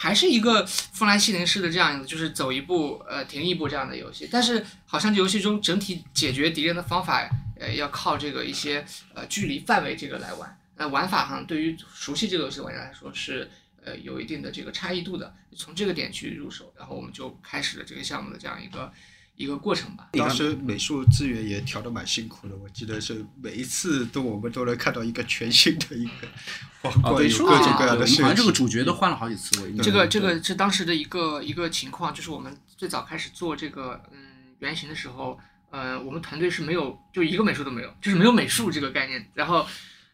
S5: 还是一个风来西林式的这样子，就是走一步呃停一步这样的游戏，但是好像这游戏中整体解决敌人的方法，呃要靠这个一些呃距离范围这个来玩。那玩法上对于熟悉这个游戏的玩家来说是呃有一定的这个差异度的，从这个点去入手，然后我们就开始了这个项目的这样一个一个过程吧。
S3: 当时美术资源也调的蛮辛苦的，我记得是每一次都我们都能看到一个全新的一个 皇
S2: 哦，
S3: 冠，
S2: 对，这个，
S3: 各种各样的
S2: 我们好像这。个主角都换了好几次，我印象
S5: 这个这个是当时的一个一个情况，就是我们最早开始做这个嗯原型的时候，呃，我们团队是没有就一个美术都没有，就是没有美术这个概念。然后，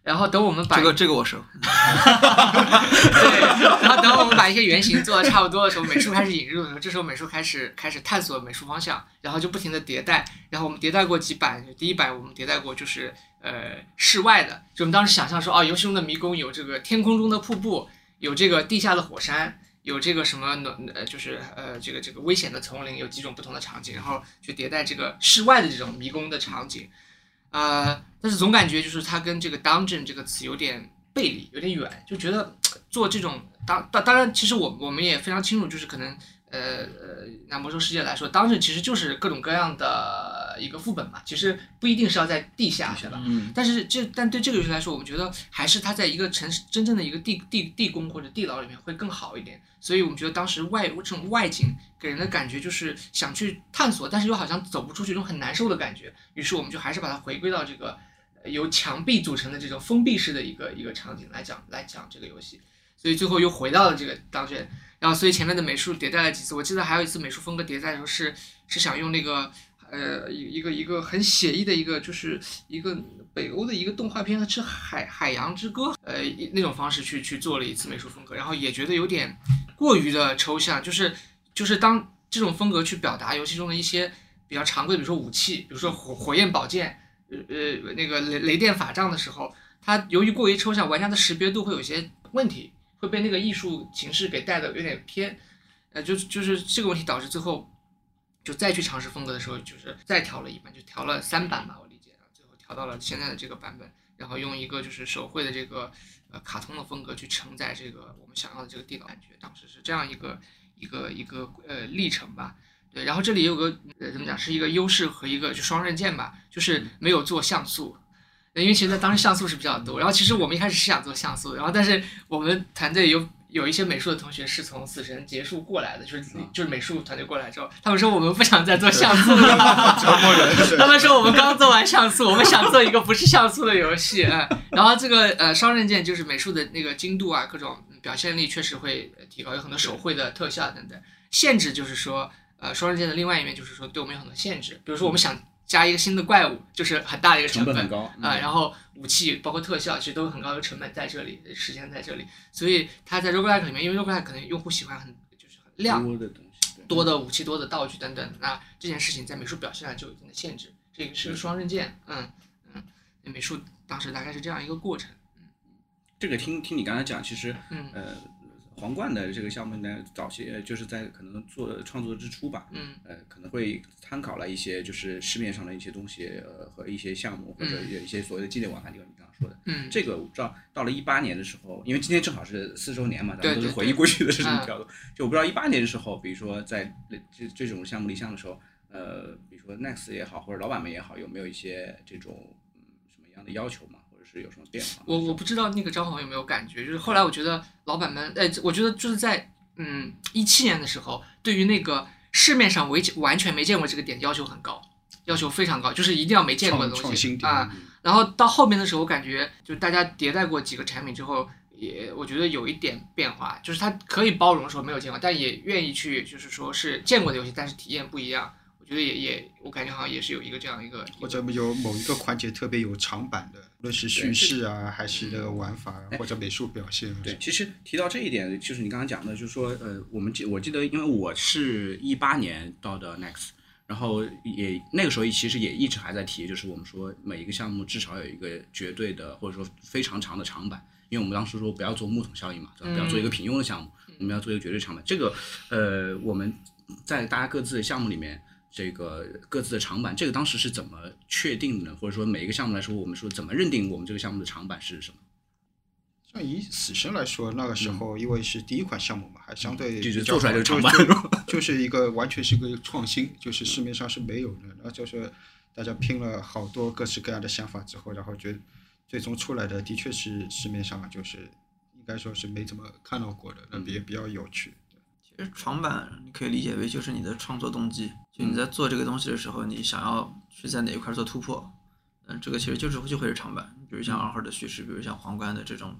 S5: 然后等我们把
S4: 这个这个我熟，
S5: 对，然后等我们把一些原型做的差不多的时候，美术开始引入的时候，这时候美术开始开始探索美术方向，然后就不停的迭代。然后我们迭代过几版，第一版我们迭代过就是呃室外的，就我们当时想象说，哦，游戏中的迷宫有这个天空中的瀑布，有这个地下的火山。有这个什么暖呃，就是呃，这个这个危险的丛林，有几种不同的场景，然后去迭代这个室外的这种迷宫的场景，呃，但是总感觉就是它跟这个 dungeon 这个词有点背离，有点远，就觉得做这种当当当然，其实我我们也非常清楚，就是可能呃呃，拿魔兽世界来说，dungeon 其实就是各种各样的一个副本嘛，其实不一定是要在地下，对吧？
S2: 嗯，
S5: 但是这但对这个游戏来说，我们觉得还是它在一个城市真正的一个地地地宫或者地牢里面会更好一点。所以我们觉得当时外这种外景给人的感觉就是想去探索，但是又好像走不出去，这种很难受的感觉。于是我们就还是把它回归到这个呃由墙壁组成的这种封闭式的一个一个场景来讲来讲这个游戏。所以最后又回到了这个当卷，然后所以前面的美术迭代了几次，我记得还有一次美术风格迭代的时候是是想用那个呃一一个一个很写意的一个就是一个北欧的一个动画片是海海洋之歌呃那种方式去去做了一次美术风格，然后也觉得有点过于的抽象，就是就是当这种风格去表达游戏中的一些比较常规，比如说武器，比如说火火焰宝剑，呃呃那个雷雷电法杖的时候，它由于过于抽象，玩家的识别度会有些问题。会被那个艺术形式给带的有点偏，呃，就就是这个问题导致最后就再去尝试风格的时候，就是再调了一版，就调了三版吧，我理解，然后最后调到了现在的这个版本，然后用一个就是手绘的这个呃卡通的风格去承载这个我们想要的这个地牢感觉，当时是这样一个一个一个呃历程吧。对，然后这里有个呃怎么讲，是一个优势和一个就双刃剑吧，就是没有做像素。因为其实当时像素是比较多，然后其实我们一开始是想做像素，然后但是我们团队有有一些美术的同学是从死神结束过来的，就是就是美术团队过来之后，他们说我们不想再做像素 了，他们说我们刚做完像素，我们想做一个不是像素的游戏，嗯，然后这个呃双刃剑就是美术的那个精度啊，各种表现力确实会提高，有很多手绘的特效等等，限制就是说呃双刃剑的另外一面就是说对我们有很多限制，比如说我们想。加一个新的怪物，就是很大的一个本
S2: 成本很高
S5: 啊、然后武器包括特效，其实都有很高的成本在这里，时间在这里，所以它在 roguelike 里面，因为 roguelike 可能用户喜欢很就是很亮
S2: 多的东西，
S5: 多的武器、多的道具等等，那这件事情在美术表现上就有一定的限制，这个是个双刃剑，嗯嗯，美术当时大概是这样一个过程，
S2: 这个听听你刚才讲，其实
S5: 嗯。
S2: 呃，皇冠的这个项目呢，早期呃就是在可能做创作之初吧，
S5: 嗯。
S2: 呃，可能会参考了一些就是市面上的一些东西，呃，和一些项目或者有一些所谓的纪念网盘，就像你刚刚说的。
S5: 嗯，
S2: 这个我知道，到了一八年的时候，因为今天正好是四周年嘛，咱们都是回忆过去的事情
S5: 比
S2: 较多。就我不知道一八年的时候，比如说在这这种项目立项的时候，呃，比如说 Next 也好，或者老板们也好，有没有一些这种嗯什么样的要求嘛，或者是有什么变化？
S5: 我我不知道那个张红有没有感觉，就是后来我觉得老板们，哎，我觉得就是在嗯一七年的时候，对于那个市面上完完全没见过这个点要求很高，要求非常高，就是一定要没见过的东西啊。然后到后面的时候，我感觉就大家迭代过几个产品之后，也我觉得有一点变化，就是它可以包容说没有见过，但也愿意去就是说是见过的游戏，但是体验不一样。我觉得也也我感觉好像也是有一个这样一个
S3: 或者有某一个环节特别有长板的，无论是叙事啊，还是这个玩法啊，或者美术表现啊。
S2: 对，其实提到这一点，就是你刚刚讲的，就是说，呃，我们记我记得，因为我是一八年到的 Next，然后也那个时候其实也一直还在提，就是我们说每一个项目至少有一个绝对的或者说非常长的长板，因为我们当时说不要做木桶效应嘛，对吧？不要做一个平庸的项目，我们要做一个绝对长板。这个，呃，我们在大家各自的项目里面。这个各自的长板，这个当时是怎么确定的呢？或者说每一个项目来说，我们说怎么认定我们这个项目的长板是什么？
S3: 像以死神来说，那个时候因为是第一款项目嘛，还相对
S2: 就是做出来就是
S3: 就
S2: 长板
S3: 就 就是一个完全是一个创新，就是市面上是没有的。然后就是大家拼了好多各式各样的想法之后，然后觉得最终出来的的确是市面上就是应该说是没怎么看到过的，那也比较有趣。
S4: 其实长板你可以理解为就是你的创作动机，就你在做这个东西的时候，你想要去在哪一块做突破，嗯，这个其实就是就会是长板。比如像二号的叙事，比如像皇冠的这种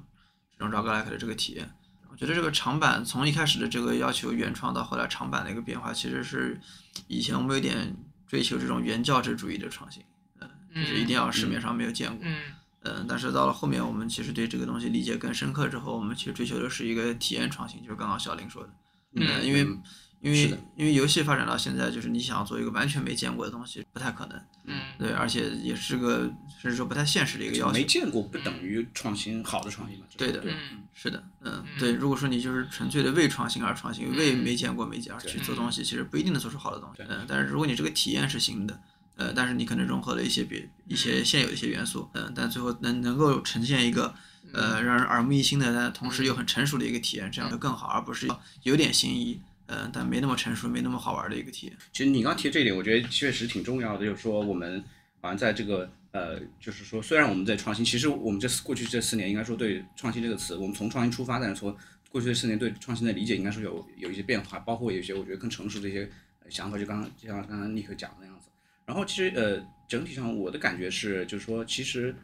S4: 这种 roguelike 的这个体验，我觉得这个长板从一开始的这个要求原创到后来长板的一个变化，其实是以前我们有点追求这种原教旨主义的创新，嗯，就是一定要市面上没有见过，
S5: 嗯
S4: 嗯，但是到了后面，我们其实对这个东西理解更深刻之后，我们其实追求的是一个体验创新，就是刚刚小林说的。
S5: 嗯
S4: 因为
S2: 嗯
S4: 因为因为游戏发展到现在，就是你想要做一个完全没见过的东西，不太可能。
S5: 嗯
S4: 对，而且也是个甚至说不太现实的一个要求
S2: 没。见过不等于创新，好的创新嘛？
S4: 对的，
S5: 嗯
S4: 是的，嗯，对。如果说你就是纯粹的为创新而创新，为没见过没见而去做东西，其实不一定能做出好的东西。嗯，但是如果你这个体验是新的，呃，但是你可能融合了一些别一些现有的一些元素，嗯，但最后能能够呈现一个呃让人耳目一新的，但同时又很成熟的一个体验，这样就更好，而不是有点新意，嗯，但没那么成熟，没那么好玩的一个体验。
S2: 其实你刚提这一点，我觉得确实挺重要的，就是说我们好像在这个呃，就是说虽然我们在创新，其实我们这过去这四年应该说对创新这个词，我们从创新出发，但是从过去这四年对创新的理解应该说有有一些变化，包括有一些我觉得更成熟的一些想法，就刚刚就像刚刚尼克讲的那样子。然后其实呃整体上我的感觉是，就是说其实。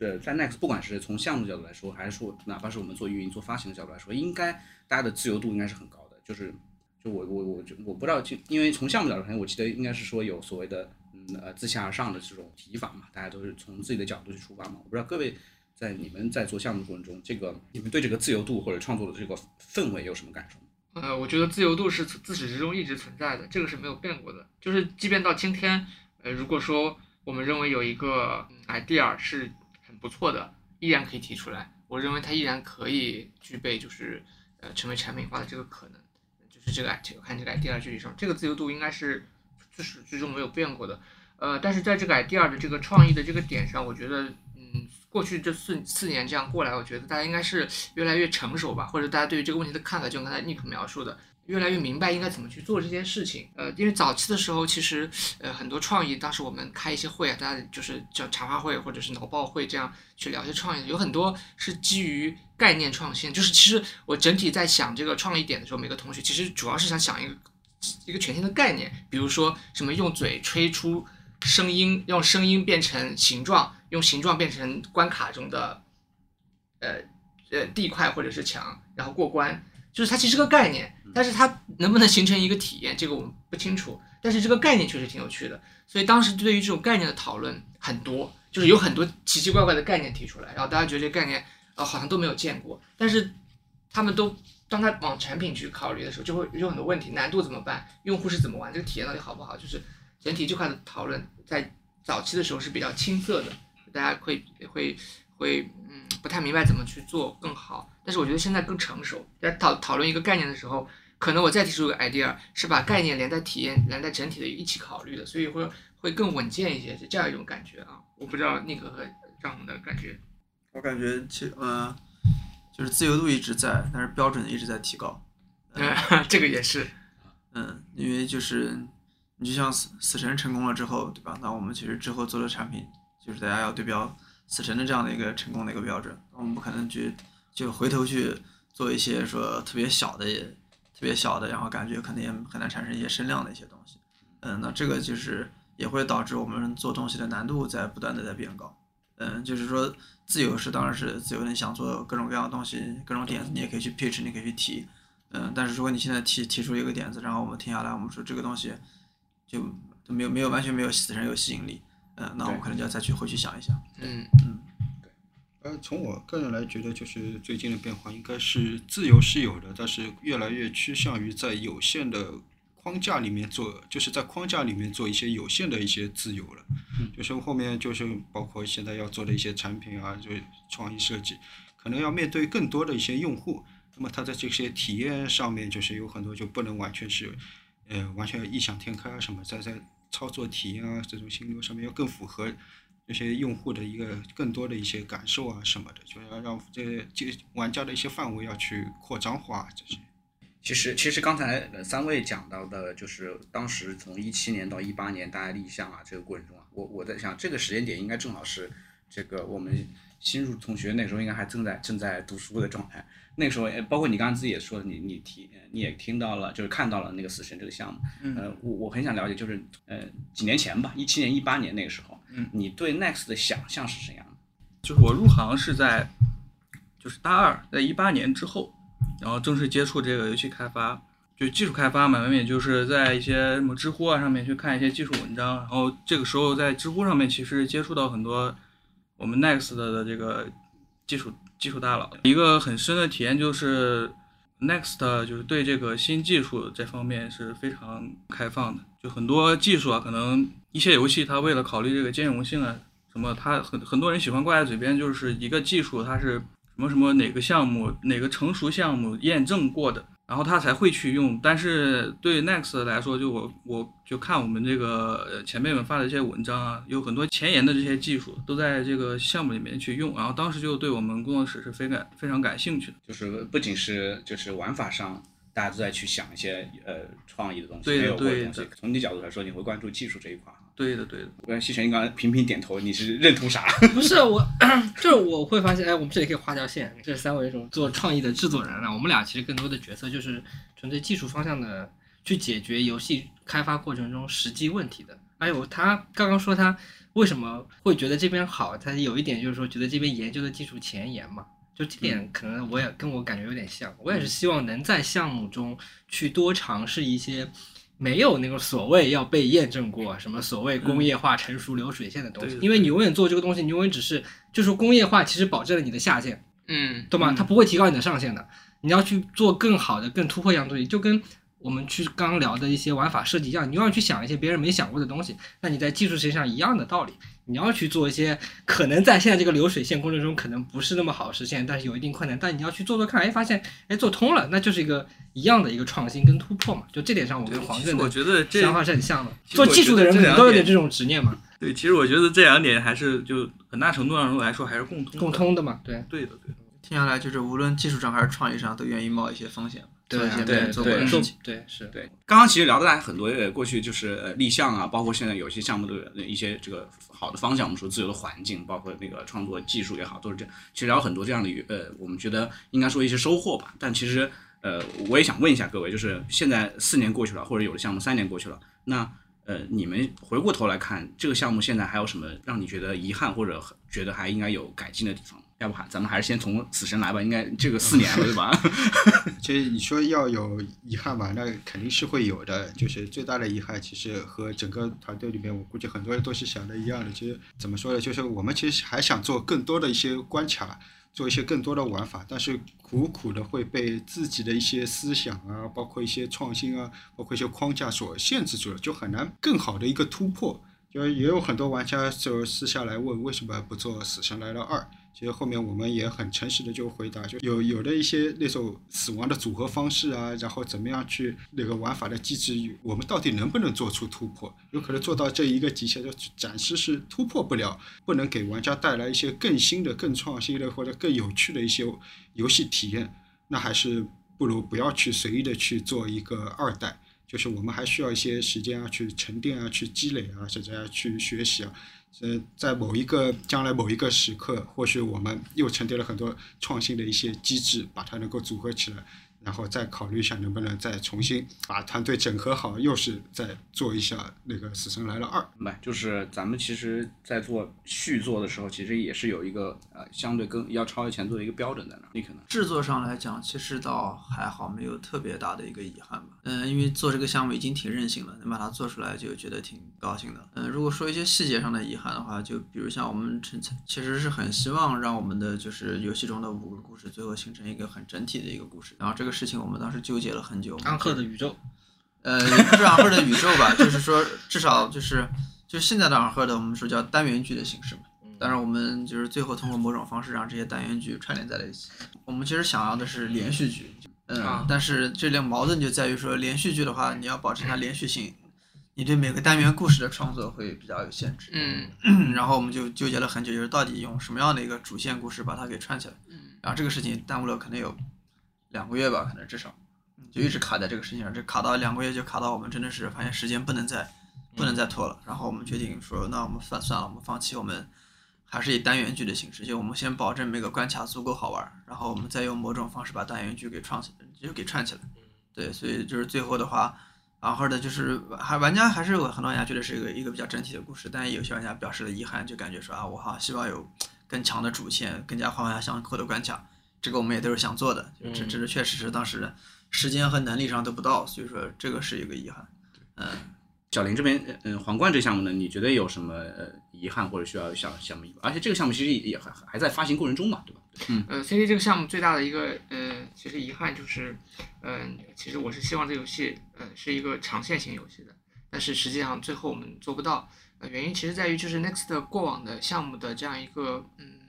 S2: 呃，在 Next 不管是从项目角度来说，还是说哪怕是我们做运营、做发行的角度来说，应该大家的自由度应该是很高的。就是，就我我我我不知道，就因为从项目角度来说，我记得应该是说有所谓的嗯呃自下而上的这种提法嘛，大家都是从自己的角度去出发嘛。我不知道各位在你们在做项目过程中，这个你们对这个自由度或者创作的这个氛围有什么感受？
S5: 呃，我觉得自由度是自始至终一直存在的，这个是没有变过的。就是即便到今天，呃，如果说我们认为有一个 idea 是不错的，依然可以提出来。我认为它依然可以具备就是呃成为产品化的这个可能，就是这个 idea 看这个 idea 具体上，这个自由度应该是自始至终没有变过的。呃，但是在这个 idea 的这个创意的这个点上，我觉得嗯，过去这四四年这样过来，我觉得大家应该是越来越成熟吧，或者大家对于这个问题的看法，就刚才 Nick 描述的，越来越明白应该怎么去做这件事情。呃，因为早期的时候，其实呃很多创意，当时我们开一些会啊，大家就是叫茶话会或者是脑报会这样去聊一些创意，有很多是基于概念创新。就是其实我整体在想这个创意点的时候，每个同学其实主要是想想一个一个全新的概念，比如说什么用嘴吹出声音，用声音变成形状，用形状变成关卡中的呃呃地块或者是墙，然后过关。就是它其实是个概念，但是它能不能形成一个体验，这个我们不清楚。但是这个概念确实挺有趣的，所以当时对于这种概念的讨论很多，就是有很多奇奇怪怪的概念提出来，然后大家觉得这个概念呃好像都没有见过，但是他们都当他往产品去考虑的时候，就会有很多问题，难度怎么办？用户是怎么玩？这个体验到底好不好？就是整体这块的讨论在早期的时候是比较青涩的，大家会会会嗯不太明白怎么去做更好。但是我觉得现在更成熟，在讨讨论一个概念的时候，可能我再提出一个 idea，是把概念连带体验、连带整体的一起考虑的，所以会会更稳健一些，是这样一种感觉啊。我不知道那个和张红的感觉。
S4: 我感觉其实呃，就是自由度一直在，但是标准一直在提高。
S5: 嗯，这个也是。
S4: 嗯，因为就是你就像死死神成功了之后，对吧？那我们其实之后做的产品，就是大家要对标死神的这样的一个成功的一个标准，我们不可能去就回头去做一些说特别小的、特别小的，然后感觉可能也很难产生一些声量的一些东西。嗯，那这个就是也会导致我们做东西的难度在不断的在变高。嗯，就是说自由是当然是自由，你想做各种各样的东西，各种点子你也可以去 pitch，你可以去提。嗯，但是如果你现在提提出一个点子，然后我们停下来，我们说这个东西就就没有没有完全没有死神有吸引力，嗯，那我们可能就要再去回去想一想。
S5: 嗯嗯
S3: 呃，从我个人来觉得，就是最近的变化应该是自由是有的，但是越来越趋向于在有限的框架里面做，就是在框架里面做一些有限的一些自由了。就是后面就是包括现在要做的一些产品啊，就是创意设计，可能要面对更多的一些用户。那么它在这些体验上面，就是有很多就不能完全是，呃，完全异想天开啊什么，在在操作体验啊这种心流上面要更符合这些用户的一个更多的一些感受啊什么的，就要让这这玩家的一些范围要去扩张化这些。
S2: 其实，其实刚才呃三位讲到的，就是当时从一七年到一八年大家立项啊这个过程中啊，我我在想这个时间点应该正好是这个我们新入同学那时候应该还正在正在读书的状态。那个时候，呃包括你刚刚自己也说，你你提呃你也听到了，就是看到了那个死神这个项目。呃，我我很想了解，就是呃几年前吧，一七年、一八年那个时候，
S6: 嗯，
S2: 你对 Next 的想象是怎样的？
S6: 就是我入行是在就是大二，在一八年之后，然后正式接触这个游戏开发，就技术开发嘛，难免就是在一些什么知乎啊上面去看一些技术文章，然后这个时候在知乎上面其实接触到很多我们 Next 的这个技术技术大佬，一个很深的体验就是 Next 就是对这个新技术这方面是非常开放的，就很多技术啊，可能一些游戏它为了考虑这个兼容性啊。什么，它很很多人喜欢挂在嘴边，就是一个技术，它是什么什么哪个项目哪个成熟项目验证过的，然后他才会去用。但是对 Next 来说，就我我就看我们这个前辈们发的一些文章啊，有很多前沿的这些技术都在这个项目里面去用，然后当时就对我们工作室是非感非常感兴趣的。
S2: 就是不仅是就是玩法上，大家都在去想一些呃创意的东西，
S6: 对的
S2: 没有过的
S6: 对
S2: 东西。从你角度来说，你会关注技术这一块。
S6: 对的，对的。
S2: 我跟西城，你刚刚频频点头，你是认同啥？
S1: 不是我，就是我会发现，哎，我们这里可以画条线，这三位这种做创意的制作人啊，我们俩其实更多的角色就是纯粹技术方向的，去解决游戏开发过程中实际问题的。还有他刚刚说他为什么会觉得这边好，他有一点就是说觉得这边研究的技术前沿嘛，就这点可能我也跟我感觉有点像，我也是希望能在项目中去多尝试一些。没有那个所谓要被验证过什么所谓工业化成熟流水线的东西，因为你永远做这个东西，你永远只是就说工业化其实保证了你的下限，
S5: 嗯
S1: 对吗？它不会提高你的上限的。你要去做更好的、更突破一样东西，就跟我们去刚刚聊的一些玩法设计一样，你要去想一些别人没想过的东西。那你在技术实际上一样的道理，你要去做一些可能在现在这个流水线工程中可能不是那么好实现，但是有一定困难，但你要去做做看，哎，发现哎做通了，那就是一个一样的一个创新跟突破嘛。就这点上，我跟黄正的
S6: 觉得这
S1: 想法是很像的。做技术的人可能都有点这种执念嘛，
S6: 对，其实我觉得这两点还是就很大程度上来说还是共通的
S1: 共通的嘛，对。
S6: 对的，对的。
S4: 听下来就是无论技术上还是创意上都愿意冒一些风险，
S1: 对
S4: 做一些人做过
S2: 对
S1: 做
S4: 的事情。
S1: 对是，
S2: 对，刚刚其实聊的很多，呃，过去就是呃立项啊，包括现在有些项目的一些这个好的方向，我们说自由的环境，包括那个创作技术也好，都是这样。其实聊很多这样的呃，我们觉得应该说一些收获吧。但其实呃，我也想问一下各位，就是现在四年过去了，或者有的项目三年过去了，那呃，你们回过头来看这个项目现在还有什么让你觉得遗憾，或者觉得还应该有改进的地方？要不还咱们还是先从死神来吧，应该这个四年了对吧？
S3: 其实你说要有遗憾吧，那肯定是会有的。就是最大的遗憾，其实和整个团队里面，我估计很多人都是想的一样的。其实怎么说呢，就是我们其实还想做更多的一些关卡，做一些更多的玩法，但是苦苦的会被自己的一些思想啊，包括一些创新啊，包括一些框架所限制住了，就很难更好的一个突破。就也有很多玩家就私下来问，为什么不做《死神来了二》？其实后面我们也很诚实的就回答，就有有的一些那种死亡的组合方式啊，然后怎么样去那个玩法的机制，我们到底能不能做出突破？有可能做到这一个极限，就暂时是突破不了，不能给玩家带来一些更新的、更创新的或者更有趣的一些游戏体验，那还是不如不要去随意的去做一个二代。就是我们还需要一些时间啊，去沉淀啊，去积累啊，甚至要去学习啊。呃，在某一个将来某一个时刻，或许我们又沉淀了很多创新的一些机制，把它能够组合起来，然后再考虑一下能不能再重新把团队整合好，又是再做一下那个《死神来了二》。
S2: 明白，就是咱们其实，在做续作的时候，其实也是有一个呃相对更要超越前作的一个标准在那儿。你可能
S4: 制作上来讲，其实倒还好，没有特别大的一个遗憾吧。嗯，因为做这个项目已经挺任性了，能把它做出来就觉得挺高兴的。嗯，如果说一些细节上的遗憾的话，就比如像我们其其实是很希望让我们的就是游戏中的五个故事最后形成一个很整体的一个故事。然后这个事情我们当时纠结了很久。
S1: 安赫的宇宙，
S4: 呃，是安赫的宇宙吧，就是说至少就是就是现在的昂赫的，我们说叫单元剧的形式嘛。当然，我们就是最后通过某种方式让这些单元剧串联在了一起。我们其实想要的是连续剧，嗯，
S5: 啊
S4: 但是这里矛盾就在于说，连续剧的话，你要保持它连续性，你对每个单元故事的创作会比较有限制。
S5: 嗯
S4: 然后我们就纠结了很久，就是到底用什么样的一个主线故事把它给串起来。
S5: 嗯
S4: 然后这个事情耽误了可能有两个月吧，可能至少，嗯就一直卡在这个事情上，这卡到两个月就卡到我们真的是发现时间不能再不能再拖了。然后我们决定说，那我们算算了，我们放弃，我们还是以单元剧的形式，就我们先保证每个关卡足够好玩，然后我们再用某种方式把单元剧给串起，就给串起来。对，所以就是最后的话。然后呢就是还玩家还是有很多玩家觉得是一个一个比较整体的故事，但有些玩家表示了遗憾，就感觉说啊，我好像希望有更强的主线，更加环环相扣的关卡。这个我们也都是想做的，就这这是确实是当时时间和能力上都不到，所以说这个是一个遗憾。嗯，
S2: 小林这边，嗯、皇冠这项目呢，你觉得有什么呃遗憾或者需要想项目？而且这个项目其实也还还在发行过程中嘛，对吧？
S5: 嗯呃，CD 这个项目最大的一个呃，其实遗憾就是，嗯、其实我是希望这游戏呃是一个长线型游戏的，但是实际上最后我们做不到。呃，原因其实在于就是 Next 过往的项目的这样一个嗯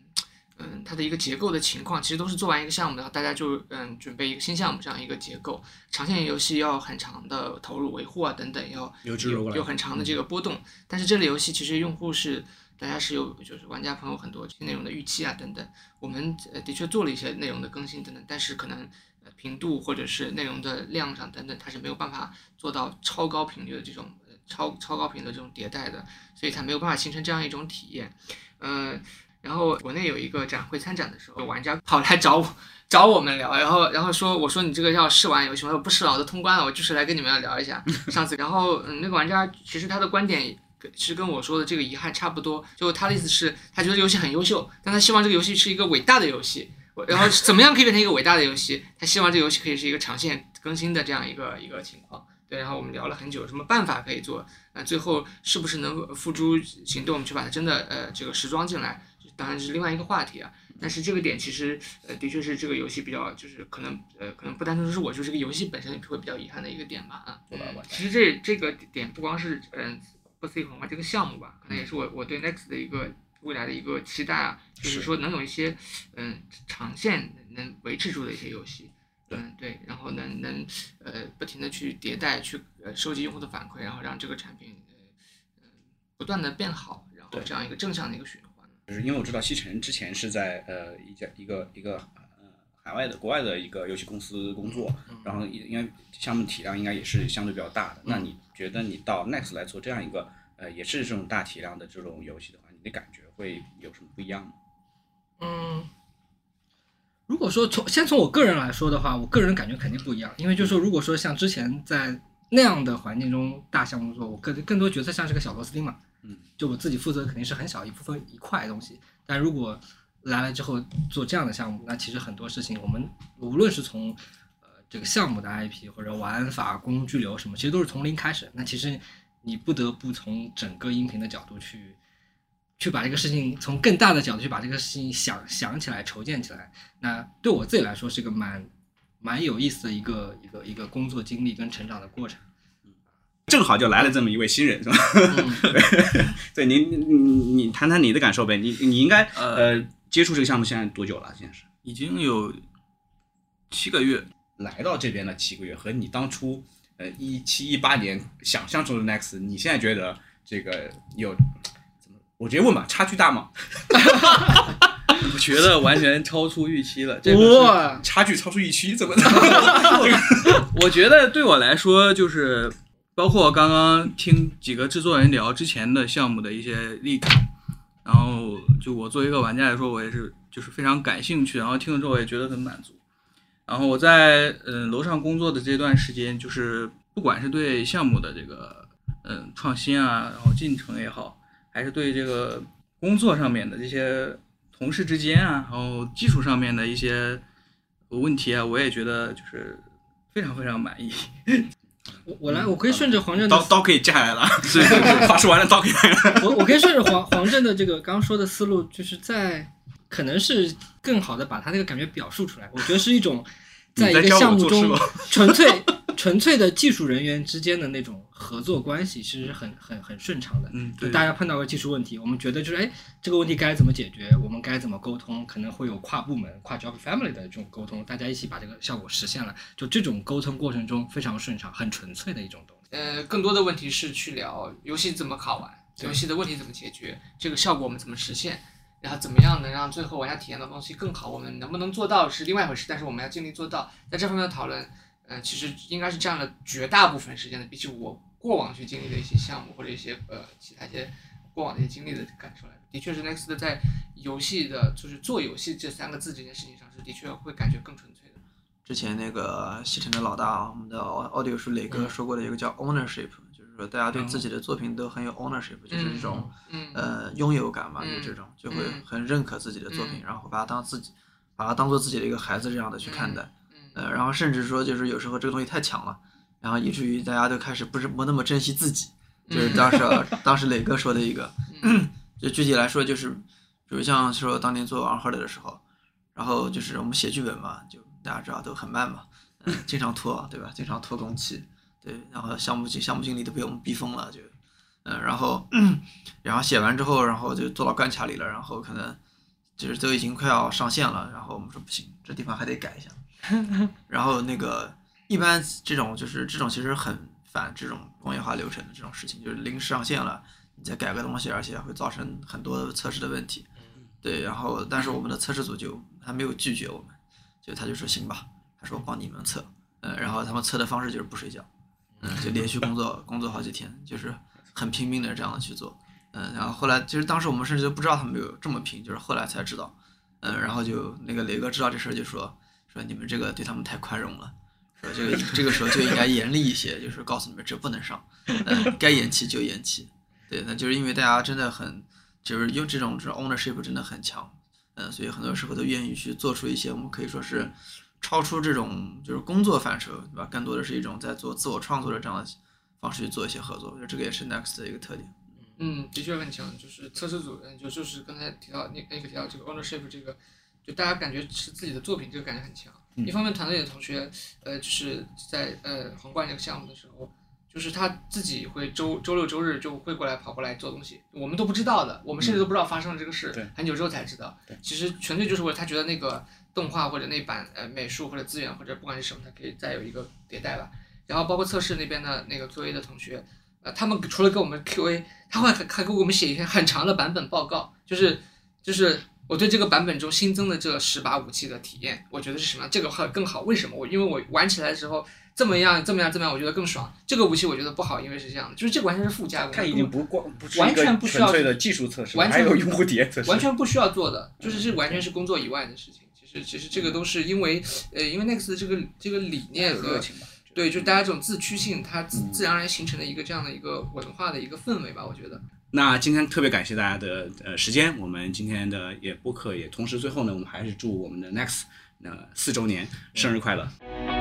S5: 嗯它的一个结构的情况，其实都是做完一个项目，然后大家就嗯准备一个新项目这样一个结构。长线游戏要很长的投入维护啊等等，要
S2: 有有
S5: 有很长的这个波动。但是这类游戏其实用户是大家是有就是玩家朋友很多内容的预期啊等等。我们呃的确做了一些内容的更新等等，但是可能呃频度或者是内容的量上等等，它是没有办法做到超高频率的这种呃超超高频的这种迭代的，所以它没有办法形成这样一种体验。呃，然后国内有一个展会参展的时候，有玩家跑来找我找我们聊，然后然后说我说你这个要试玩游戏吗？我说不是了，我都通关了，我就是来跟你们聊一下 上次。然后嗯，那个玩家其实他的观点。其实跟我说的这个遗憾差不多，就他的意思是，他觉得游戏很优秀，但他希望这个游戏是一个伟大的游戏。我然后怎么样可以变成一个伟大的游戏？他希望这个游戏可以是一个长线更新的这样一个一个情况。对，然后我们聊了很久，有什么办法可以做？呃，最后是不是能付诸行动去把它真的呃这个时装进来？当然是另外一个话题啊。但是这个点其实呃的确是这个游戏比较就是可能呃可能不单纯是我，就是这个游戏本身会比较遗憾的一个点吧啊。其实这这个点不光是嗯。不 C 红花这个项目吧，可能也是我我对 Next 的一个未来的一个期待啊，就是说能有一些嗯长线能维持住的一些游戏，嗯对，然后能能呃不停的去迭代，去呃收集用户的反馈，然后让这个产品呃嗯不断的变好，然后这样一个正向的一个循环。
S2: 就是因为我知道西城之前是在呃一家一个一个呃海外的国外的一个游戏公司工作，然后应该项目体量应该也是相对比较大的。那你觉得你到 Next 来做这样一个呃也是这种大体量的这种游戏的话，你的感觉会有什么不一样吗？
S1: 嗯，如果说从先从我个人来说的话，我个人感觉肯定不一样，因为就是说，如果说像之前在那样的环境中大项目做，我更更多角色像是个小螺丝钉嘛，
S2: 嗯，
S1: 就我自己负责肯定是很小一部分一块东西，但如果来了之后做这样的项目，那其实很多事情我们无论是从呃这个项目的 IP 或者玩法、工具流什么，其实都是从零开始。那其实你不得不从整个音频的角度去去把这个事情从更大的角度去把这个事情想想起来、筹建起来。那对我自己来说是个蛮蛮有意思的一个一个一个工作经历跟成长的过程。
S2: 正好就来了这么一位新人，是吧？
S1: 嗯
S2: 对，你你你你谈谈你的感受呗。你你应该
S6: 呃
S2: 呃接触这个项目现在多久了？现在是
S6: 已经有七个月，
S2: 来到这边的七个月，和你当初呃一七一八年想象中的 Next，你现在觉得这个有怎么？我直接问吧，差距大吗？
S6: 我觉得完全超出预期了。这个
S2: 差距超出预期，怎么的？
S6: 我觉得对我来说，就是包括刚刚听几个制作人聊之前的项目的一些例子，然后就我作为一个玩家来说，我也是就是非常感兴趣，然后听了之后我也觉得很满足。然后我在嗯楼上工作的这段时间，就是不管是对项目的这个嗯创新啊，然后进程也好，还是对这个工作上面的这些同事之间啊，然后技术上面的一些问题啊，我也觉得就是非常非常满意。
S1: 我我来，我可以顺着黄振的
S2: 刀刀可以架下来了，是话说完了，刀可以来了。
S1: 我我可以顺着黄黄振的这个刚刚说的思路，就是在可能是更好的把他那个感觉表述出来。我觉得是一种在一个项目中 纯粹纯粹的技术人员之间的那种合作关系，其实是很很很顺畅的。
S6: 嗯，
S1: 就
S6: 对，
S1: 大家碰到个技术问题，我们觉得就是哎，这个问题该怎么解决，我们该怎么沟通，可能会有跨部门、跨 job family 的这种沟通，大家一起把这个效果实现了。就这种沟通过程中非常顺畅，很纯粹的一种东西。
S5: 呃，更多的问题是去聊游戏怎么好玩，
S1: 对
S5: 游戏的问题怎么解决，这个效果我们怎么实现，然后怎么样能让最后玩家体验的东西更好，我们能不能做到是另外一回事，但是我们要尽力做到。在这方面的讨论，呃，其实应该是占了绝大部分时间的，比起我过往去经历的一些项目或者一些呃其他一些过往的一些经历的感受来，的。确是 Next 在游戏的，就是做游戏这三个字这件事情上是的确会感觉更纯粹的。
S4: 之前那个西城的老大，我们的 audio 是磊哥说过的一个叫 ownership，、就是说大家对自己的作品都很有 ownership，、就是这种
S5: 嗯
S4: 呃拥有感嘛，
S5: 嗯
S4: 就这种就会
S5: 嗯。
S4: 很认可自己的作品，
S5: 嗯。
S4: 然后把它当自己，把它当做自己的一个孩子这样的去看待，
S5: 嗯
S4: 呃，然后甚至说就是有时候这个东西太强了，然后以至于大家都开始不是不那么珍惜自己，就是当时当时磊哥说的一个，
S5: 嗯
S4: 就具体来说就是，比如像说当年做 Unheard 的时候，然后就是我们写剧本嘛，就大家知道都很慢嘛，嗯，经常拖，对吧？经常拖工期，对，然后项目经项目经理都被我们逼疯了，就，嗯，然后 然后写完之后，然后就做到关卡里了，然后可能就是都已经快要上线了，然后我们说不行，这地方还得改一下，然后那个一般这种就是这种其实很反这种工业化流程的这种事情，就是临时上线了，你再改个东西，而且会造成很多测试的问题。对，然后但是我们的测试组就他没有拒绝我们，就他就说行吧，他说我帮你们测，嗯，然后他们测的方式就是不睡觉，嗯，就连续工作工作好几天，就是很拼命的这样的去做，嗯，然后后来其实当时我们甚至都不知道他们有这么拼，就是后来才知道，嗯，然后就那个雷哥知道这事儿就说说你们这个对他们太宽容了。说这个这个时候就应该严厉一些，就是告诉你们这不能上，该延期就延期。对，那就是因为大家真的很，就是用这种这种 ownership 真的很强，嗯，所以很多时候都愿意去做出一些我们可以说是超出这种就是工作范畴，对吧？更多的是一种在做自我创作的这样的方式去做一些合作，我觉得这个也是 Next 的一个特点。
S5: 嗯，的确很强，就是测试组，嗯，就就是刚才提到那那个提到这个 ownership 这个，就大家感觉是自己的作品，这个感觉很强。一方面，团队的同学，呃，就是在呃皇冠这个项目的时候，就是他自己会周周六周日就会过来跑过来做东西，我们都不知道的，我们甚至都不知道发生了这个事，
S2: 对
S5: 很久之后才知道。其实纯粹就是为了他觉得那个动画或者那版呃美术或者资源或者不管是什么，他可以再有一个迭代吧。然后包括测试那边的那个作 A 的同学，呃，他们除了给我们 QA，他会还还给我们写一篇很长的版本报告，就是就是我对这个版本中新增的这十把武器的体验，我觉得是什么样？这个会更好，为什么？我因为我玩起来的时候这么样这么样这么样，我觉得更爽。这个武器我觉得不好，因为是这样的，就是这个完全是附加的，
S2: 它已经不光不
S5: 完全不需要
S2: 的技术测试，
S5: 完全
S2: 还有用户体验测试，
S5: 完全不需要做的，就是这完全是工作以外的事情。其实其实这个都是因为呃，因为 Next 这个这个理念和。对，就大家这种自驱性，它自自然而然形成了一个这样的一个文化的一个氛围吧，我觉得。
S2: 那今天特别感谢大家的呃时间，我们今天的也播客也同时最后呢，我们还是祝我们的 Next 那四周年生日快乐。